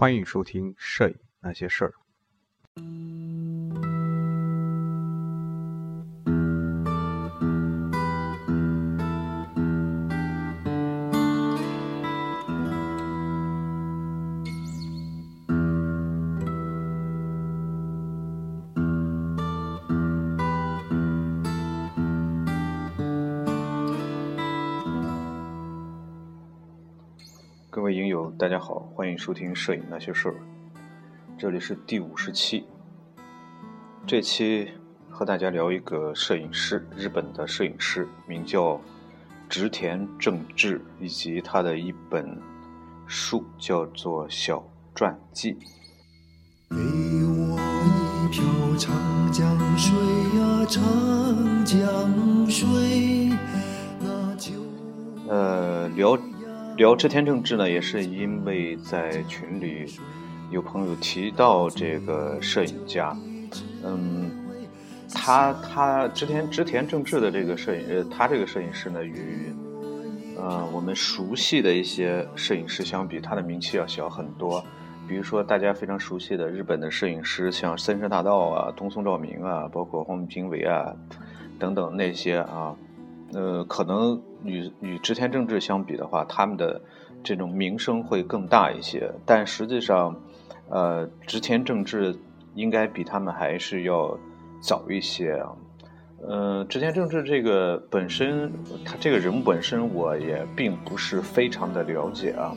欢迎收听《摄影那些事儿》。欢迎收听《摄影那些事儿》，这里是第五十期。这期和大家聊一个摄影师，日本的摄影师，名叫植田正治，以及他的一本书叫做《小传记》。给我一瓢长江水呀、长江水，那就呃，聊聊织田正治呢，也是因为在群里有朋友提到这个摄影家，嗯，他他织田织田正治的这个摄影，呃，他这个摄影师呢，与呃我们熟悉的一些摄影师相比，他的名气要小很多。比如说大家非常熟悉的日本的摄影师，像森山大道啊、东松照明啊，包括荒木经惟啊等等那些啊，呃，可能与与织田正治相比的话，他们的这种名声会更大一些。但实际上，呃，织田正治应该比他们还是要早一些啊。呃，织田正治这个本身，他这个人物本身，我也并不是非常的了解啊。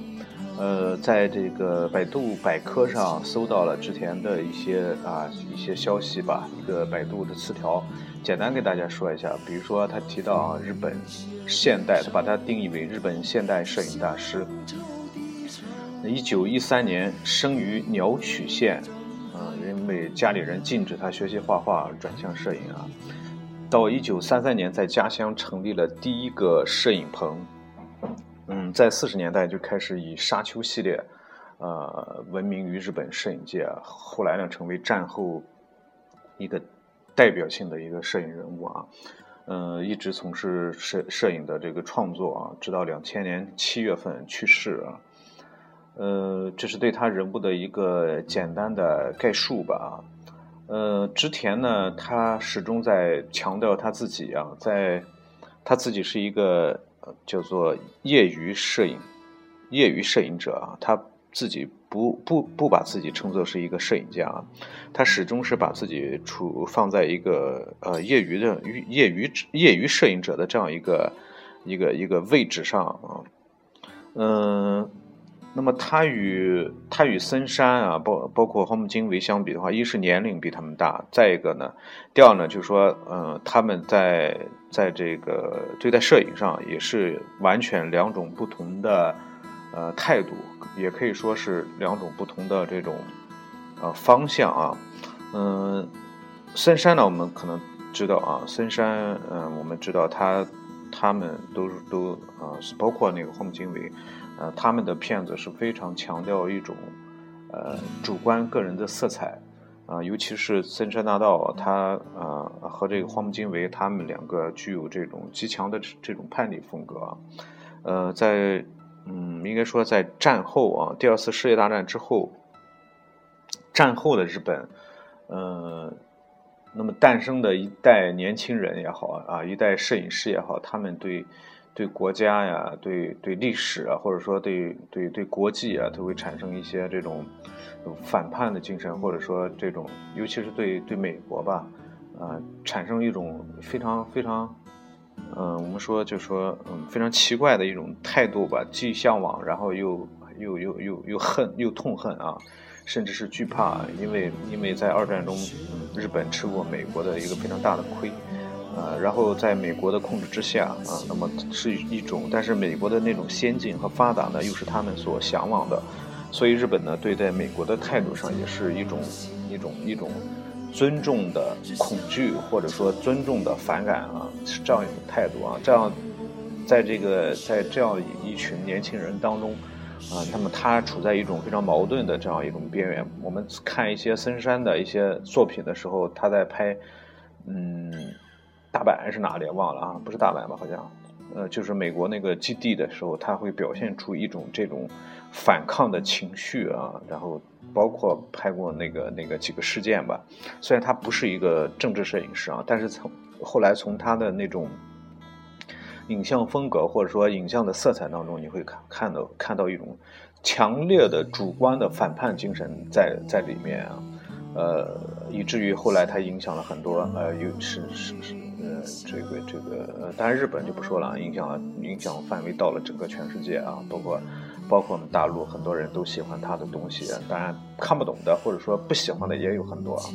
呃，在这个百度百科上搜到了之前的一些啊一些消息吧，一个百度的词条，简单给大家说一下。比如说，他提到，日本现代，他把它定义为日本现代摄影大师。一九一三年生于鸟取县，啊、因为家里人禁止他学习画画，转向摄影啊。到一九三三年，在家乡成立了第一个摄影棚。嗯，在四十年代就开始以沙丘系列，呃，闻名于日本摄影界。后来呢，成为战后一个代表性的一个摄影人物啊。嗯、一直从事摄摄影的这个创作啊，直到两千年七月份去世啊。呃，这是对他人物的一个简单的概述吧。呃，织田呢，他始终在强调他自己啊，在他自己是一个叫做业余摄影业余摄影者啊，他自己不不不把自己称作是一个摄影家，他始终是把自己处放在一个呃业余的业余业余摄影者的这样一个一个一个位置上啊，嗯、那么他与他与森山啊，包包括荒木经惟相比的话，一是年龄比他们大，再一个呢，第二呢，就是说，嗯、他们在在这个对待摄影上也是完全两种不同的呃态度，也可以说是两种不同的这种呃方向啊。嗯、森山呢，我们可能知道啊，森山，嗯、我们知道他他们都都啊、是包括那个荒木经惟。呃，他们的片子是非常强调一种呃主观个人的色彩啊、尤其是森山大道，他呃和这个荒木经惟他们两个具有这种极强的这种叛逆风格，呃，在嗯应该说在战后啊，第二次世界大战之后，战后的日本，呃，那么诞生的一代年轻人也好啊，一代摄影师也好，他们对对国家呀、对对历史啊，或者说对对对国际啊，都会产生一些这种反叛的精神，或者说这种，尤其是对对美国吧，啊、产生一种非常非常，嗯、我们说就说嗯非常奇怪的一种态度吧，既向往，然后又又又又又恨又痛恨啊。甚至是惧怕，因为因为在二战中，日本吃过美国的一个非常大的亏，呃，然后在美国的控制之下啊，那么是一种，但是美国的那种先进和发达呢，又是他们所向往的，所以日本呢对待美国的态度上也是一种一种一种尊重的恐惧，或者说尊重的反感啊，是这样一种态度啊，这样在这个在这样一群年轻人当中。啊，那么他处在一种非常矛盾的这样一种边缘。我们看一些森山的一些作品的时候，他在拍，嗯，大阪还是哪里忘了啊？不是大阪吧？好像呃，就是美国那个基地的时候，他会表现出一种这种反抗的情绪啊，然后包括拍过那个那个几个事件吧。虽然他不是一个政治摄影师啊，但是从后来从他的那种影像风格或者说影像的色彩当中，你会看看到看到一种强烈的主观的反叛精神在在里面啊，呃，以至于后来他影响了很多呃，有是是是。呃，这个这个，当然日本就不说了，影响影响范围到了整个全世界啊，包括包括我们大陆很多人都喜欢他的东西，当然看不懂的或者说不喜欢的也有很多啊。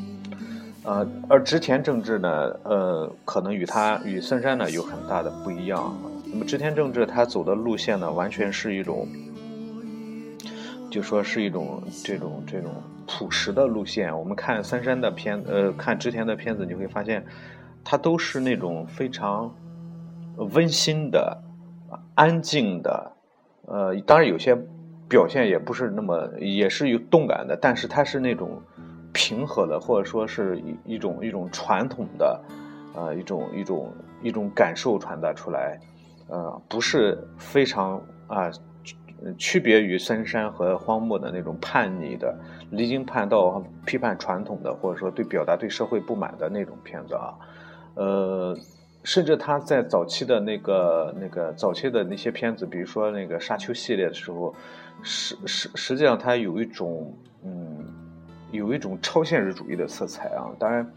呃，而织田正治呢，呃，可能与他与森山呢有很大的不一样。那么织田正治他走的路线呢，完全是一种，就说是一种这种这种朴实的路线。我们看森山的片，呃，看织田的片子，你会发现。它都是那种非常温馨的、安静的，呃，当然有些表现也不是那么，也是有动感的，但是它是那种平和的，或者说是一一种一种传统的，呃，一种一种一种感受传达出来，呃，不是非常啊，区别于深山和荒漠的那种叛逆的、离经叛道、批判传统的，或者说对表达对社会不满的那种片子啊。呃，甚至他在早期的那个、那个早期的那些片子，比如说那个《沙丘》系列的时候，实实实际上它有一种，嗯，有一种超现实主义的色彩啊。当然，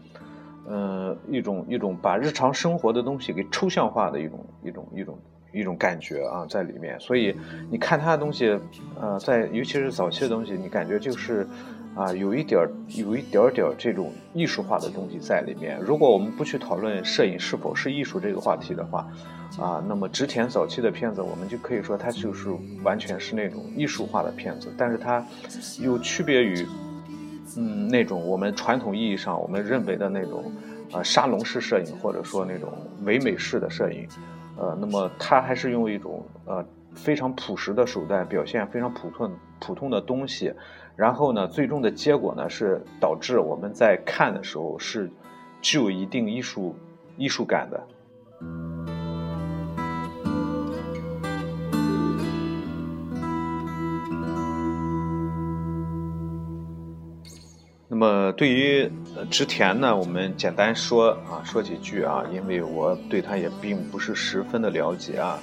嗯，一种一种把日常生活的东西给抽象化的一种一种一种一种感觉啊，在里面。所以你看他的东西，呃，在尤其是早期的东西，你感觉就是。啊，有一点儿，有一点点儿这种艺术化的东西在里面。如果我们不去讨论摄影是否是艺术这个话题的话，啊，那么织田早期的片子，我们就可以说它就是完全是那种艺术化的片子。但是它又区别于，嗯，那种我们传统意义上我们认为的那种啊沙龙式摄影，或者说那种唯美式的摄影，呃，那么它还是用一种呃非常朴实的手段表现非常普通普通的东西。然后呢，最终的结果呢是导致我们在看的时候是具有一定艺术艺术感的。那么对于织田呢，我们简单说啊，说几句啊，因为我对他也并不是十分的了解啊。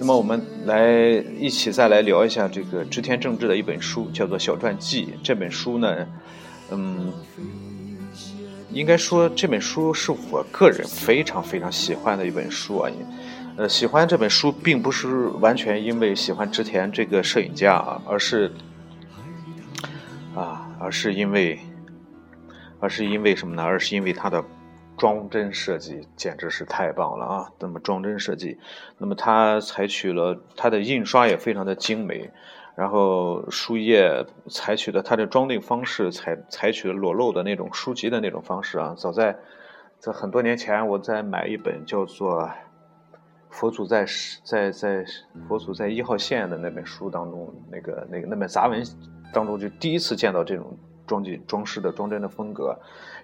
那么我们来一起再来聊一下这个织田正治的一本书，叫做《小传记》。这本书呢，嗯，应该说这本书是我个人非常非常喜欢的一本书啊。呃，喜欢这本书并不是完全因为喜欢织田这个摄影家啊，而是啊，而是因为，而是因为什么呢？而是因为他的。装帧设计简直是太棒了啊！那么装帧设计，那么它采取了它的印刷也非常的精美，然后书页采取的它的装订方式采采取了裸露的那种书籍的那种方式啊。早在在很多年前，我在买一本叫做《佛祖在在在佛祖在一号线》的那本书当中，那个那个那本杂文当中，就第一次见到这种。装进装饰的装帧的风格，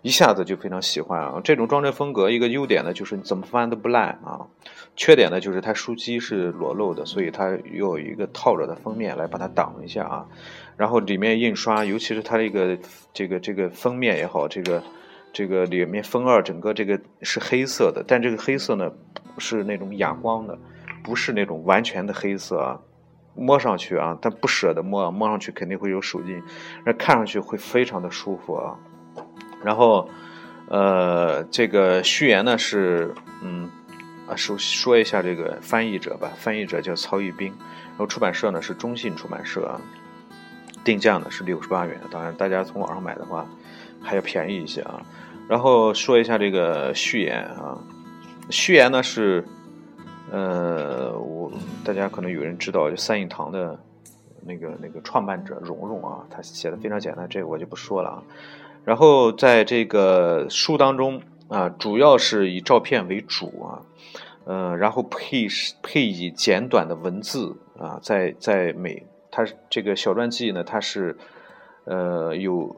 一下子就非常喜欢啊！这种装帧风格一个优点呢，就是你怎么翻都不烂啊；缺点呢，就是它书机是裸露的，所以它有一个套着的封面来把它挡一下啊。然后里面印刷，尤其是它这个这个这个封面也好，这个这个里面封二整个这个是黑色的，但这个黑色呢是那种哑光的，不是那种完全的黑色啊。摸上去啊，但不舍得摸，摸上去肯定会有手印，那看上去会非常的舒服啊。然后，呃，这个序言呢是，嗯，啊，说说一下这个翻译者吧，翻译者叫曹玉斌，然后出版社呢是中信出版社啊，定价呢是六十八元，当然大家从网上买的话还要便宜一些啊。然后说一下这个序言啊，序言呢是。呃，我大家可能有人知道，就三影堂的那个那个创办者蓉蓉啊，他写的非常简单，这个我就不说了啊。然后在这个书当中啊，主要是以照片为主啊，呃，然后配配以简短的文字啊，在在每它这个小传记呢，它是呃有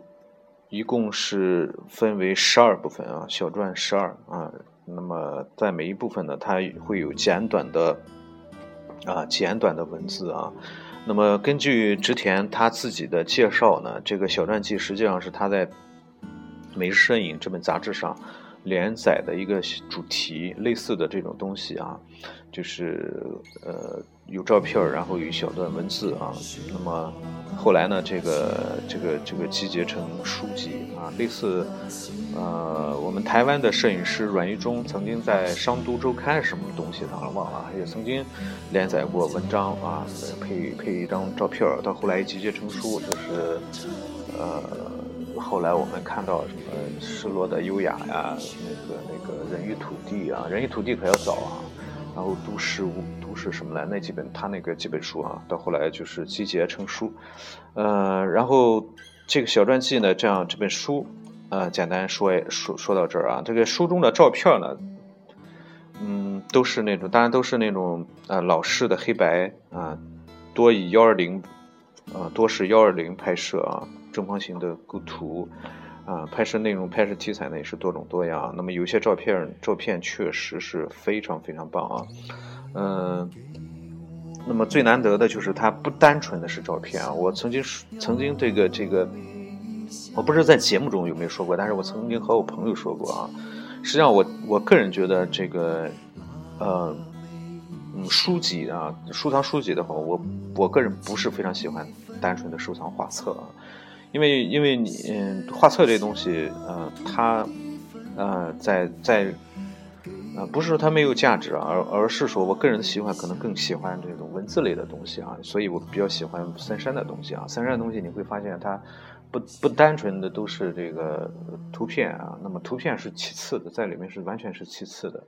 一共是分为十二部分啊，小传十二啊。那么在每一部分呢，它会有简短的啊简短的文字啊。那么根据植田他自己的介绍呢，这个小传记实际上是他在《每日摄影》这本杂志上连载的一个主题，类似的这种东西啊，就是呃有照片，然后有一小段文字啊。那么后来呢，这个这个这个集结成书籍啊，类似呃我们台湾的摄影师阮玉忠曾经在《商都周刊》什么东西上忘了，也曾经连载过文章啊，配配一张照片，到后来集结成书，就是呃后来我们看到什么《失落的优雅》呀，那个那个人与土地啊，人与土地可要早啊。然后都市无都市什么来那几本他那个几本书啊，到后来就是集结成书，呃，然后这个小传记呢，这样这本书，呃，简单说说说到这儿啊，这个书中的照片呢，嗯，都是那种，当然都是那种呃老式的黑白啊，多以幺二零，啊，多是幺二零拍摄啊，正方形的构图。啊，拍摄内容、拍摄题材呢也是多种多样。那么有些照片，照片确实是非常非常棒啊。嗯，那么最难得的就是它不单纯的是照片啊。我曾经曾经这个这个，我不知道在节目中有没有说过，但是我曾经和我朋友说过啊。实际上，我我个人觉得这个，呃，嗯，书籍啊，收藏书籍的话，我我个人不是非常喜欢单纯的收藏画册啊。因为，因为你，嗯，画册这东西，呃，它，呃，在在，呃，不是说它没有价值啊，而而是说我个人的喜欢可能更喜欢这种文字类的东西啊，所以我比较喜欢三山的东西啊。三山的东西你会发现它不不单纯的都是这个图片啊，那么图片是其次的，在里面是完全是其次的，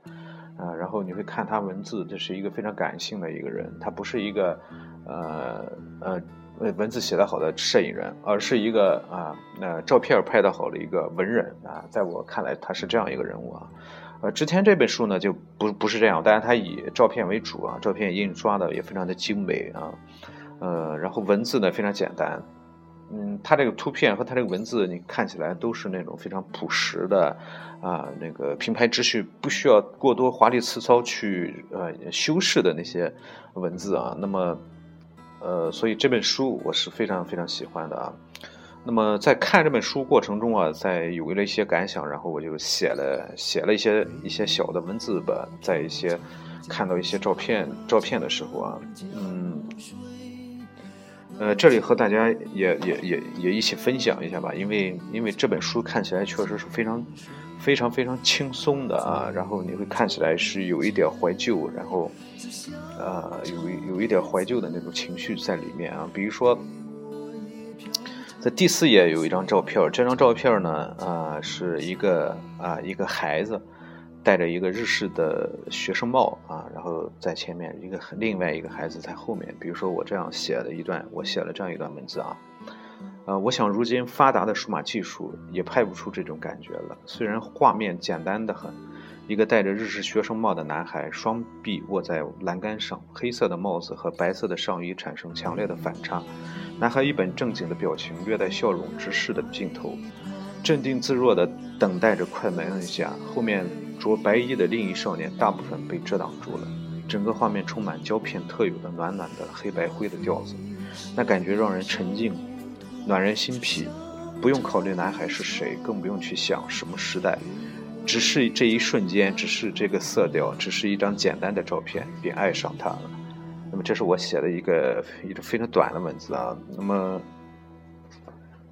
啊，然后你会看他文字，这是一个非常感性的一个人，他不是一个，呃呃。文字写得好的摄影人，而是一个啊，那照片拍得好的一个文人啊，在我看来他是这样一个人物啊。呃，之前这本书呢就不不是这样，但是他以照片为主啊，照片印刷的也非常的精美啊，呃，然后文字呢非常简单，嗯，他这个图片和他这个文字你看起来都是那种非常朴实的啊，那个平排秩序不需要过多华丽辞藻去呃修饰的那些文字啊，那么。呃，所以这本书我是非常非常喜欢的啊。那么在看这本书过程中啊，在有了一些感想，然后我就写了写了一些一些小的文字吧，在一些看到一些照片照片的时候啊，嗯，呃，这里和大家也也也也一起分享一下吧，因为因为这本书看起来确实是非常非常非常轻松的啊，然后你会看起来是有一点怀旧，然后。呃，有一有一点怀旧的那种情绪在里面啊。比如说，在第四页有一张照片，这张照片呢，呃，是一个啊一个孩子戴着一个日式的学生帽啊，然后在前面一个另外一个孩子在后面。比如说我这样写的一段，我写了这样一段文字啊，呃，我想如今发达的数码技术也拍不出这种感觉了，虽然画面简单的很。一个戴着日式学生帽的男孩，双臂握在栏杆上，黑色的帽子和白色的上衣产生强烈的反差。男孩一本正经的表情，略带笑容，直视的镜头，镇定自若地等待着快门按下。后面着白衣的另一少年，大部分被遮挡住了。整个画面充满胶片特有的暖暖的黑白灰的调子，那感觉让人沉静，暖人心脾。不用考虑男孩是谁，更不用去想什么时代。只是这一瞬间，只是这个色调，只是一张简单的照片，便爱上他了。那么，这是我写的一个一个非常短的文字啊。那么，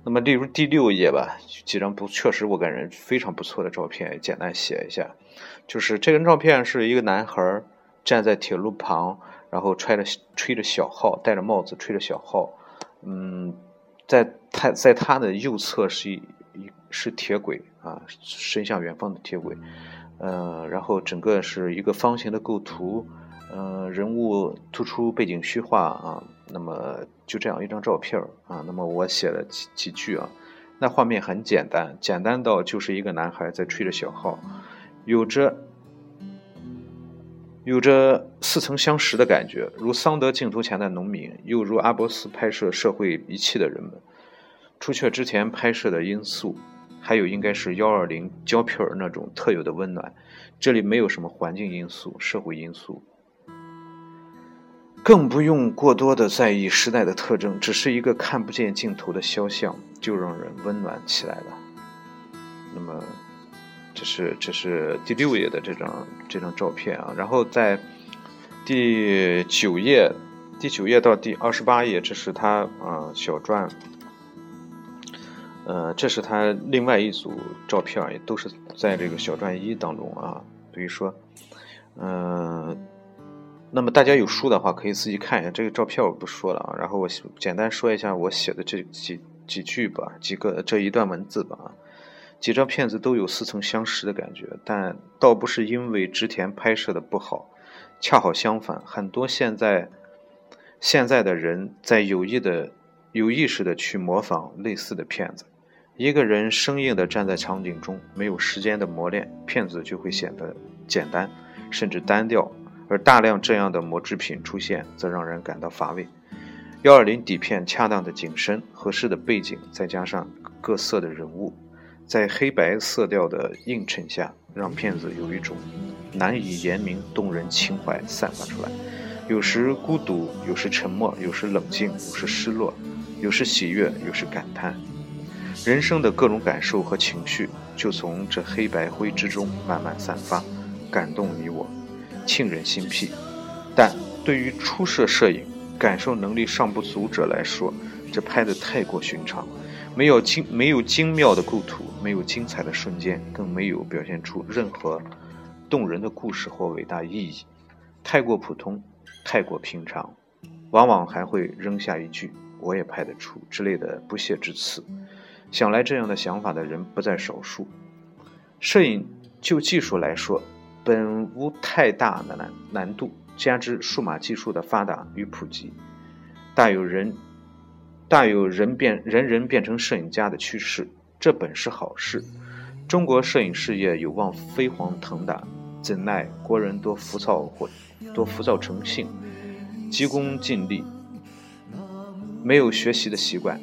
那么例如第六页吧，几张不确实我感觉非常不错的照片，简单写一下。就是这张照片是一个男孩站在铁路旁，然后揣着吹着小号，戴着帽子吹着小号。嗯，在他在他的右侧是一。是铁轨啊，伸向远方的铁轨，呃，然后整个是一个方形的构图，呃，人物突出，背景虚化啊，那么就这样一张照片啊，那么我写了几几句啊，那画面很简单，简单到就是一个男孩在吹着小号，有着有着似曾相识的感觉，如桑德镜头前的农民，又如阿波斯拍摄社会仪器的人们，除却之前拍摄的因素。还有应该是幺二零胶片那种特有的温暖。这里没有什么环境因素、社会因素，更不用过多的在意时代的特征，只是一个看不见镜头的肖像，就让人温暖起来了。那么，这是这是第六页的这张这张照片啊，然后在第九页第九页到第二十八页，这是他啊小传。呃，这是他另外一组照片，也都是在这个小传一当中啊。比如说，嗯，那么大家有书的话，可以自己看一下这个照片，我不说了啊。然后我简单说一下我写的这几几句吧，几个这一段文字吧啊。几张片子都有似曾相识的感觉，但倒不是因为织田拍摄的不好，恰好相反，很多现在现在的人在有意的有意识的去模仿类似的片子。一个人生硬地站在场景中，没有时间的磨练，片子就会显得简单，甚至单调；而大量这样的磨制品出现，则让人感到乏味。幺二零底片恰当的景深、合适的背景，再加上各色的人物，在黑白色调的映衬下，让片子有一种难以言明动人情怀散发出来。有时孤独，有时沉默，有时冷静，有时失落，有时喜悦，有时感叹。人生的各种感受和情绪，就从这黑白灰之中慢慢散发，感动你我，沁人心脾。但对于初涉摄影、感受能力尚不足者来说，这拍得太过寻常，没有精没有精妙的构图，没有精彩的瞬间，更没有表现出任何动人的故事或伟大意义，太过普通，太过平常，往往还会扔下一句“我也拍得出”之类的不屑之词。想来这样的想法的人不在少数。摄影就技术来说，本无太大的难难度，加之数码技术的发达与普及，大有人大有人变人人变成摄影家的趋势，这本是好事。中国摄影事业有望飞黄腾达，怎奈国人多浮躁或多浮躁成性，急功近利，没有学习的习惯。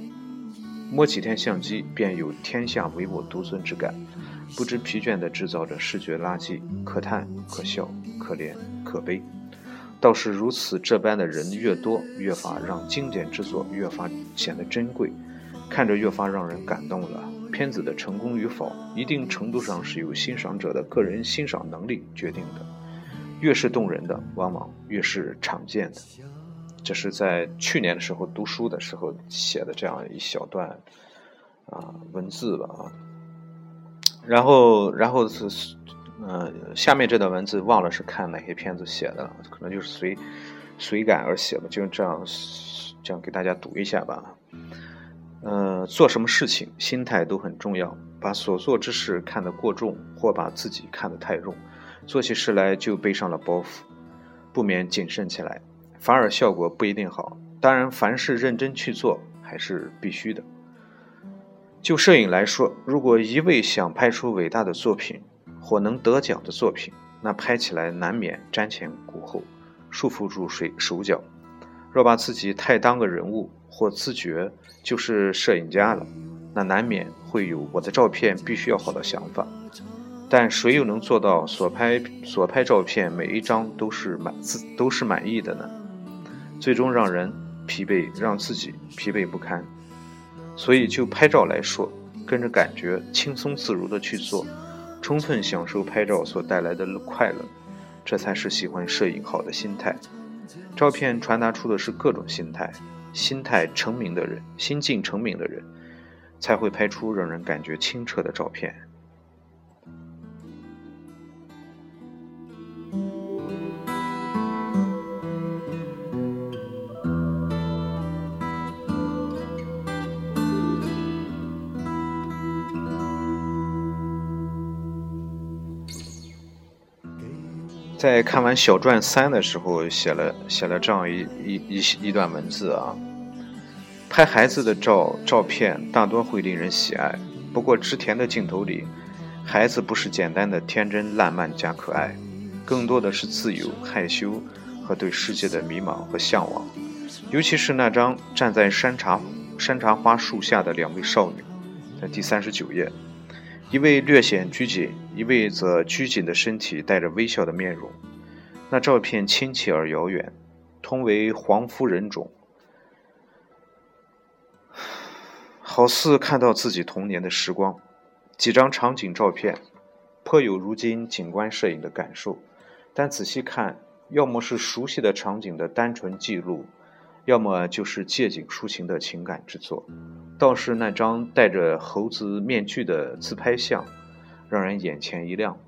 摸几天相机，便有天下唯我独尊之感，不知疲倦地制造着视觉垃圾，可叹可笑，可怜可悲。倒是如此这般的人越多，越发让经典之作越发显得珍贵，看着越发让人感动了。片子的成功与否，一定程度上是由欣赏者的个人欣赏能力决定的。越是动人的，往往越是常见的。这是在去年的时候读书的时候写的这样一小段啊文字吧啊，然后然后是呃下面这段文字忘了是看哪些片子写的了，可能就是随随感而写的，就这样这样给大家读一下吧。呃，做什么事情心态都很重要，把所做之事看得过重，或把自己看得太重，做起事来就背上了包袱，不免谨慎起来。反而效果不一定好。当然，凡事认真去做还是必须的。就摄影来说，如果一味想拍出伟大的作品或能得奖的作品，那拍起来难免瞻前顾后，束缚住水手脚。若把自己太当个人物或自觉就是摄影家了，那难免会有我的照片必须要好的想法。但谁又能做到所拍所拍照片每一张都是满自都是满意的呢？最终让人疲惫，让自己疲惫不堪。所以就拍照来说，跟着感觉，轻松自如的去做，充分享受拍照所带来的快乐，这才是喜欢摄影好的心态。照片传达出的是各种心态，心态成名的人，心境成名的人，才会拍出让人感觉清澈的照片。在看完小传三的时候，写了写了这样一一一一段文字啊。拍孩子的照照片大多会令人喜爱，不过织田的镜头里，孩子不是简单的天真烂漫加可爱，更多的是自由、害羞和对世界的迷茫和向往。尤其是那张站在山茶山茶花树下的两位少女，在第三十九页，一位略显拘谨，一位则拘谨的身体带着微笑的面容。那照片亲切而遥远，同为黄夫人种，好似看到自己童年的时光。几张场景照片，颇有如今景观摄影的感受，但仔细看，要么是熟悉的场景的单纯记录，要么就是借景抒情的情感之作。倒是那张戴着猴子面具的自拍像，让人眼前一亮。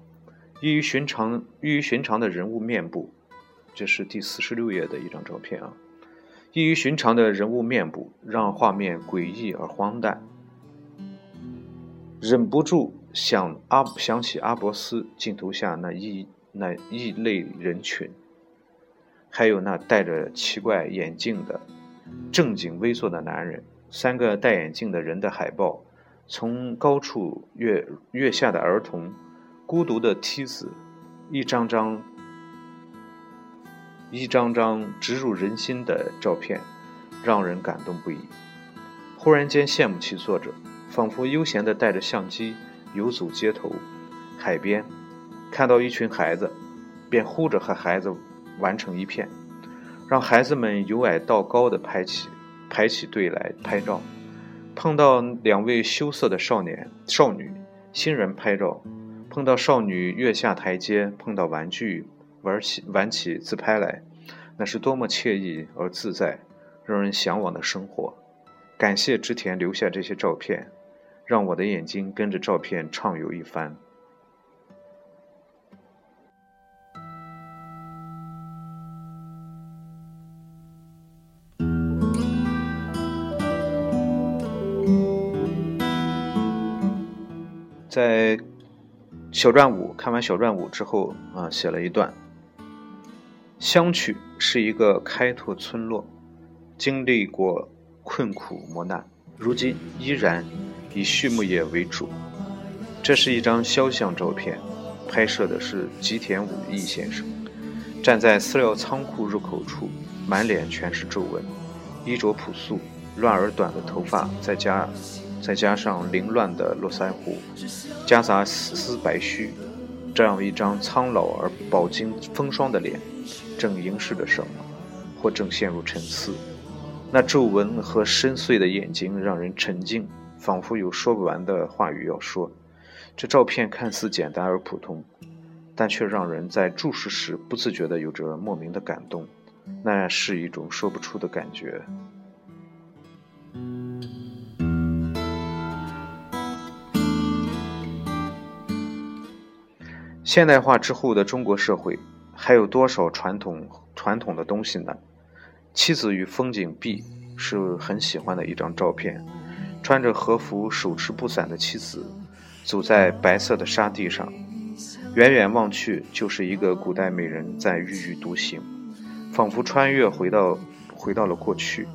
异于寻常、异于寻常的人物面部，这是第四十六页的一张照片啊。异于寻常的人物面部，让画面诡异而荒诞。忍不住想阿想起阿伯斯镜头下那异那异类人群，还有那戴着奇怪眼镜的正经猥琐的男人，三个戴眼镜的人的海报，从高处跃跃下的儿童，孤独的梯子，一张张一张张直入人心的照片，让人感动不已。忽然间羡慕起作者。仿佛悠闲地带着相机游走街头、海边，看到一群孩子，便呼着和孩子完成一片，让孩子们由矮到高的排起排起队来拍照。碰到两位羞涩的少年少女，新人拍照；碰到少女跃下台阶，碰到玩具玩起玩起自拍来，那是多么惬意而自在，让人向往的生活。感谢织田留下这些照片。让我的眼睛跟着照片畅游一番。在小传五看完小传五之后啊，写了一段：香曲是一个开拓村落，经历过困苦磨难，如今依然。以畜牧业为主，这是一张肖像照片，拍摄的是吉田武义先生，站在饲料仓库入口处，满脸全是皱纹，衣着朴素，乱而短的头发，再加再加上凌乱的络腮胡，夹杂丝丝白须，这样一张苍老而饱经风霜的脸，正凝视着什么，或正陷入沉思。那皱纹和深邃的眼睛让人沉静。仿佛有说不完的话语要说。这照片看似简单而普通，但却让人在注视时不自觉地有着莫名的感动，那是一种说不出的感觉。现代化之后的中国社会，还有多少传统传统的东西呢？妻子与风景壁是很喜欢的一张照片。穿着和服、手持布伞的妻子，走在白色的沙地上，远远望去，就是一个古代美人在郁郁独行，仿佛穿越回到回到了过去。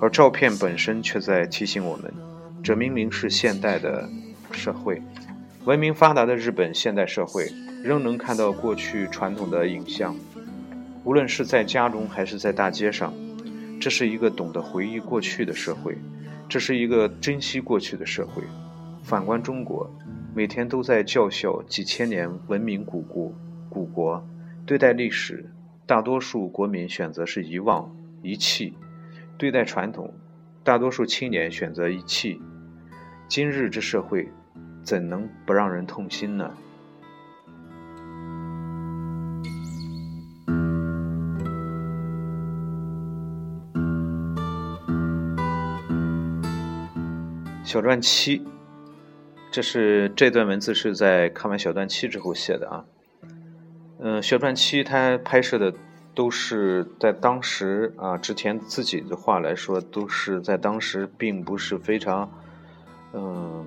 而照片本身却在提醒我们，这明明是现代的社会，文明发达的日本现代社会，仍能看到过去传统的影像。无论是在家中还是在大街上，这是一个懂得回忆过去的社会。这是一个珍惜过去的社会。反观中国，每天都在叫嚣几千年文明古国，古国对待历史，大多数国民选择是遗忘、遗弃；对待传统，大多数青年选择遗弃。今日之社会，怎能不让人痛心呢？小传七，这是这段文字是在看完小传七之后写的啊。嗯，小传七它拍摄的都是在当时啊，之前自己的话来说，都是在当时并不是非常，嗯，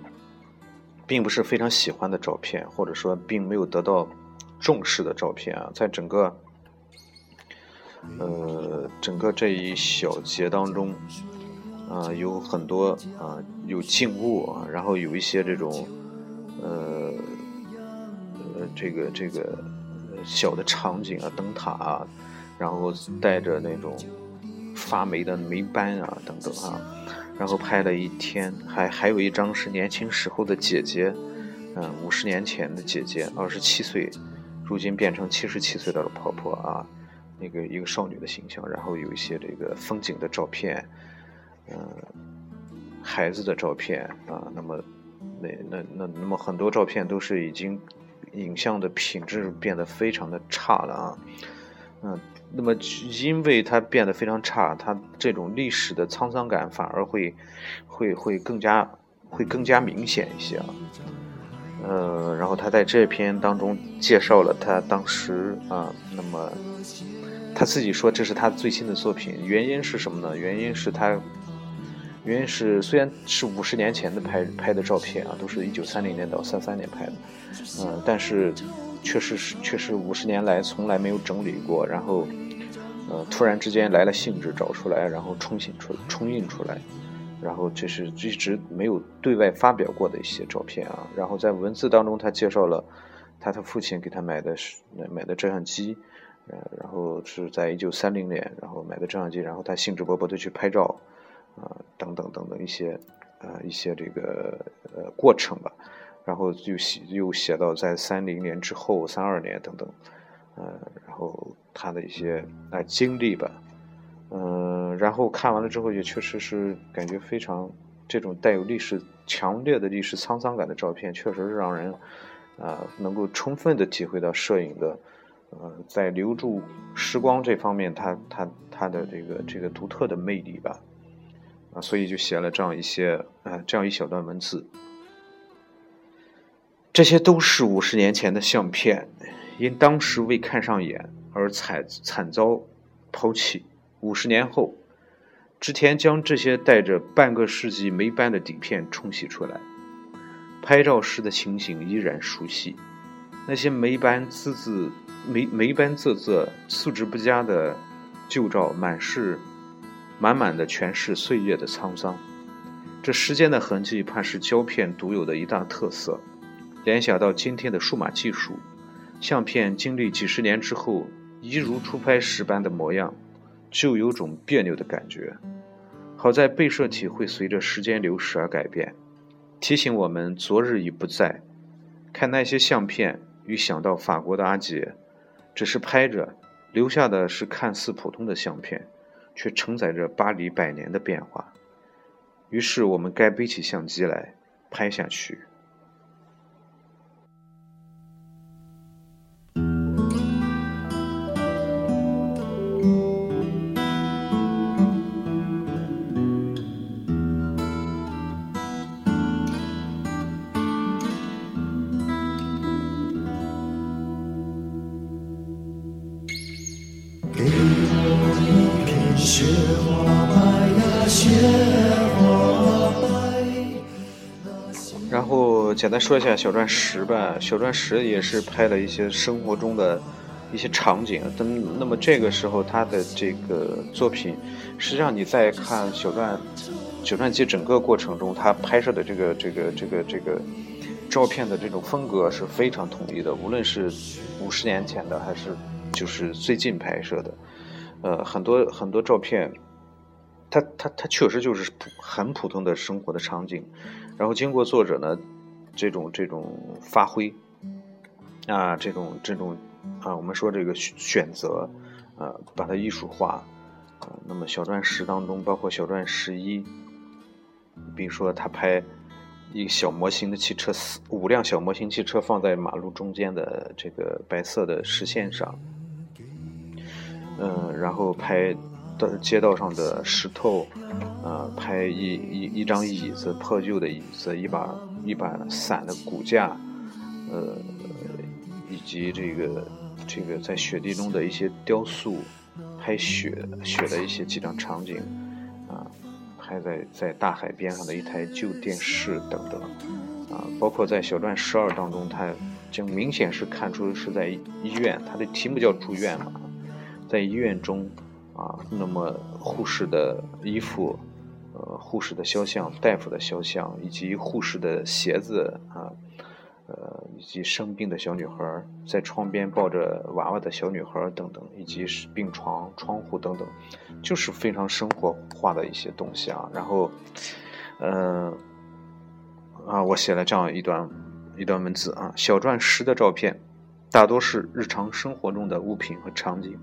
并不是非常喜欢的照片，或者说并没有得到重视的照片啊，在整个，呃，整个这一小节当中。啊，有很多啊，有静物啊，然后有一些这种，呃，呃，这个这个小的场景啊，灯塔啊，然后带着那种发霉的霉斑啊等等啊，然后拍了一天，还还有一张是年轻时候的姐姐，嗯，五十年前的姐姐，二十七岁，如今变成七十七岁的婆婆啊，那个一个少女的形象，然后有一些这个风景的照片，嗯，孩子的照片啊，那么那那那那么很多照片都是已经影像的品质变得非常的差了啊，嗯，那么因为它变得非常差，它这种历史的沧桑感反而会会会更加会更加明显一些啊。呃，然后他在这篇当中介绍了他当时啊，那么他自己说这是他最新的作品，原因是什么呢？原因是他，原因是虽然是五十年前的拍拍的照片啊，都是一九三零年到三三年拍的，嗯，但是确实是确实五十年来从来没有整理过，然后呃突然之间来了兴致找出来，然后冲洗出冲印出来。然后这是一直没有对外发表过的一些照片啊。然后在文字当中，他介绍了他的父亲给他买的是买的照相机，呃，然后是在一九三零年，然后买的照相机，然后他兴致勃勃的去拍照，啊，等等等等一些呃一些这个呃过程吧。然后又写又写到在三零年之后，三二年等等，呃，然后他的一些呃经历吧。嗯，然后看完了之后，也确实是感觉非常这种带有历史强烈的历史沧桑感的照片，确实是让人啊能够充分的体会到摄影的呃在留住时光这方面，它它它的这个这个独特的魅力吧啊，所以就写了这样一些啊这样一小段文字，这些都是五十年前的相片，因当时未看上眼而惨惨遭抛弃。五十年后，织田将这些带着半个世纪霉斑的底片冲洗出来。拍照时的情形依然熟悉，那些霉斑滋滋、霉霉斑仄仄、素质不佳的旧照，满是满满的全是岁月的沧桑。这时间的痕迹，怕是胶片独有的一大特色。联想到今天的数码技术，相片经历几十年之后，一如初拍时般的模样。就有种别扭的感觉。好在被摄体会随着时间流逝而改变，提醒我们昨日已不在。看那些相片，与想到法国的阿杰，只是拍着，留下的是看似普通的相片，却承载着巴黎百年的变化。于是我们该背起相机来拍下去。简单说一下小传十吧，小传十也是拍了一些生活中的一些场景。但那么这个时候他的这个作品，实际上你在看小传小传记整个过程中，他拍摄的这个这个这个这个照片的这种风格是非常统一的，无论是五十年前的还是就是最近拍摄的。呃，很多很多照片，它它它确实就是普很普通的生活的场景，然后经过作者呢这种这种发挥啊，这种这种啊，我们说这个选择啊，把它艺术化啊。那么小传十当中，包括小篆十一，比如说他拍一个小模型的汽车，四五辆小模型汽车放在马路中间的这个白色的实线上。嗯，然后拍的街道上的石头，呃，拍一一一张椅子，破旧的椅子，一把一把伞的骨架，呃，以及这个这个在雪地中的一些雕塑，拍雪雪的一些几张场景，啊，拍在在大海边上的一台旧电视等等，啊，包括在小传十二当中，它就明显是看出是在医院，它的题目叫住院嘛。在医院中，啊，那么护士的衣服，呃，护士的肖像，大夫的肖像，以及护士的鞋子啊，呃，以及生病的小女孩，在窗边抱着娃娃的小女孩等等，以及病床、窗户等等，就是非常生活化的一些东西啊。然后，嗯，啊，我写了这样一段一段文字啊。小篆十的照片大多是日常生活中的物品和场景，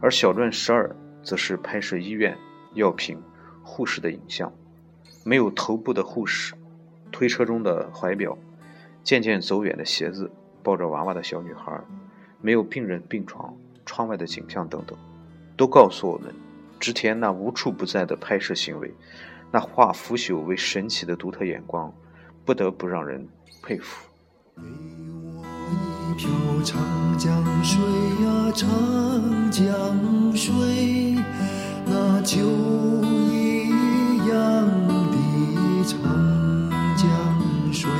而小传十二则是拍摄医院、药品、护士的影像，没有头部的护士，推车中的怀表，渐渐走远的鞋子，抱着娃娃的小女孩，没有病人病床，窗外的景象等等，都告诉我们，织田那无处不在的拍摄行为。那化腐朽为神奇的独特眼光，不得不让人佩服。给我一瓢长江水呀，长江水，那酒一样长江水。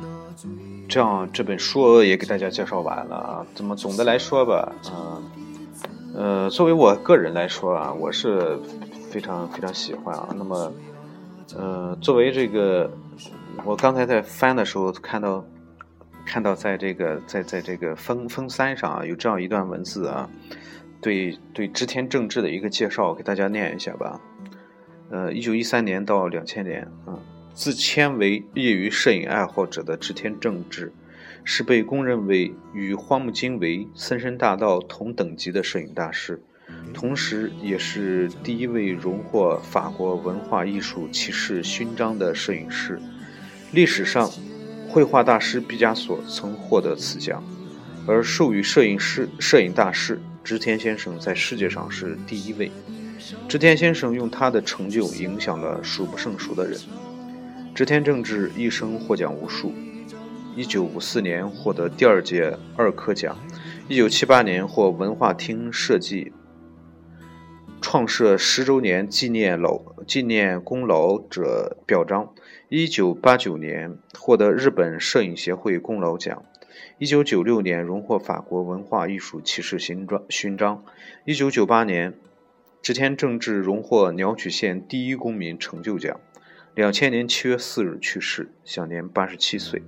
那醉这样，这本书也给大家介绍完了啊。怎么总的来说吧，嗯、呃，作为我个人来说啊，我是非常非常喜欢啊。那么，呃，作为这个，我刚才在翻的时候看到，看到在这个在在这个封封三上啊，有这样一段文字啊，对对织田正治的一个介绍，给大家念一下吧。呃，一九一三年到两千年，啊、自谦为业余摄影爱好者的织田正治，是被公认为与荒木经惟、森山大道同等级的摄影大师，同时也是第一位荣获法国文化艺术骑士勋章的摄影师。历史上，绘画大师毕加索曾获得此奖，而授予摄影师、摄影大师织田先生在世界上是第一位。织田先生用他的成就影响了数不胜数的人。织田正治一生获奖无数，一九五四年获得第二届二科奖，一九七八年获文化厅设计创设十周年纪念老纪念功劳者表彰，一九八九年获得日本摄影协会功劳奖，一九九六年荣获法国文化艺术骑士勋章勋章，一九九八年织田正治荣获鸟取县第一公民成就奖。两千年七月四日去世，享年八十七岁。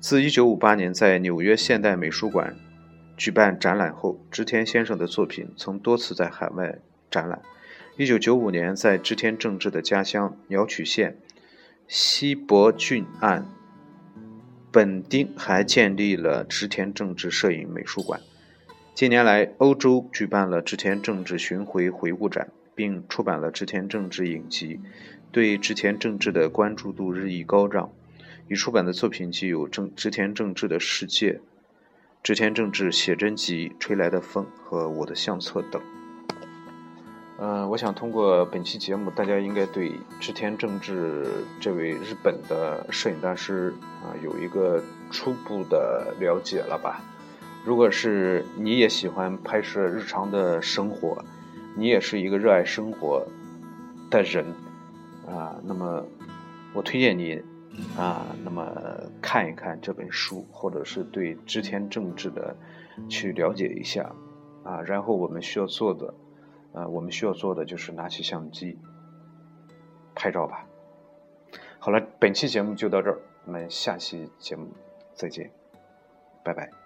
自一九五八年在纽约现代美术馆举办展览后，织田先生的作品曾多次在海外展览。一九九五年，在织田正治的家乡鸟取县西伯郡案本町还建立了织田政治摄影美术馆。近年来，欧洲举办了织田政治巡回回顾展，并出版了织田政治影集。对织田政治的关注度日益高涨，已出版的作品既有正织田政治的世界、织田政治写真集《吹来的风》和我的相册等。嗯、我想通过本期节目，大家应该对织田正治这位日本的摄影大师啊、有一个初步的了解了吧？如果是你也喜欢拍摄日常的生活，你也是一个热爱生活的人。啊，那么我推荐你啊，那么看一看这本书，或者是对织田正治的去了解一下啊。然后我们需要做的，呃，我们需要做的就是拿起相机拍照吧。好了，本期节目就到这儿，我们下期节目再见，拜拜。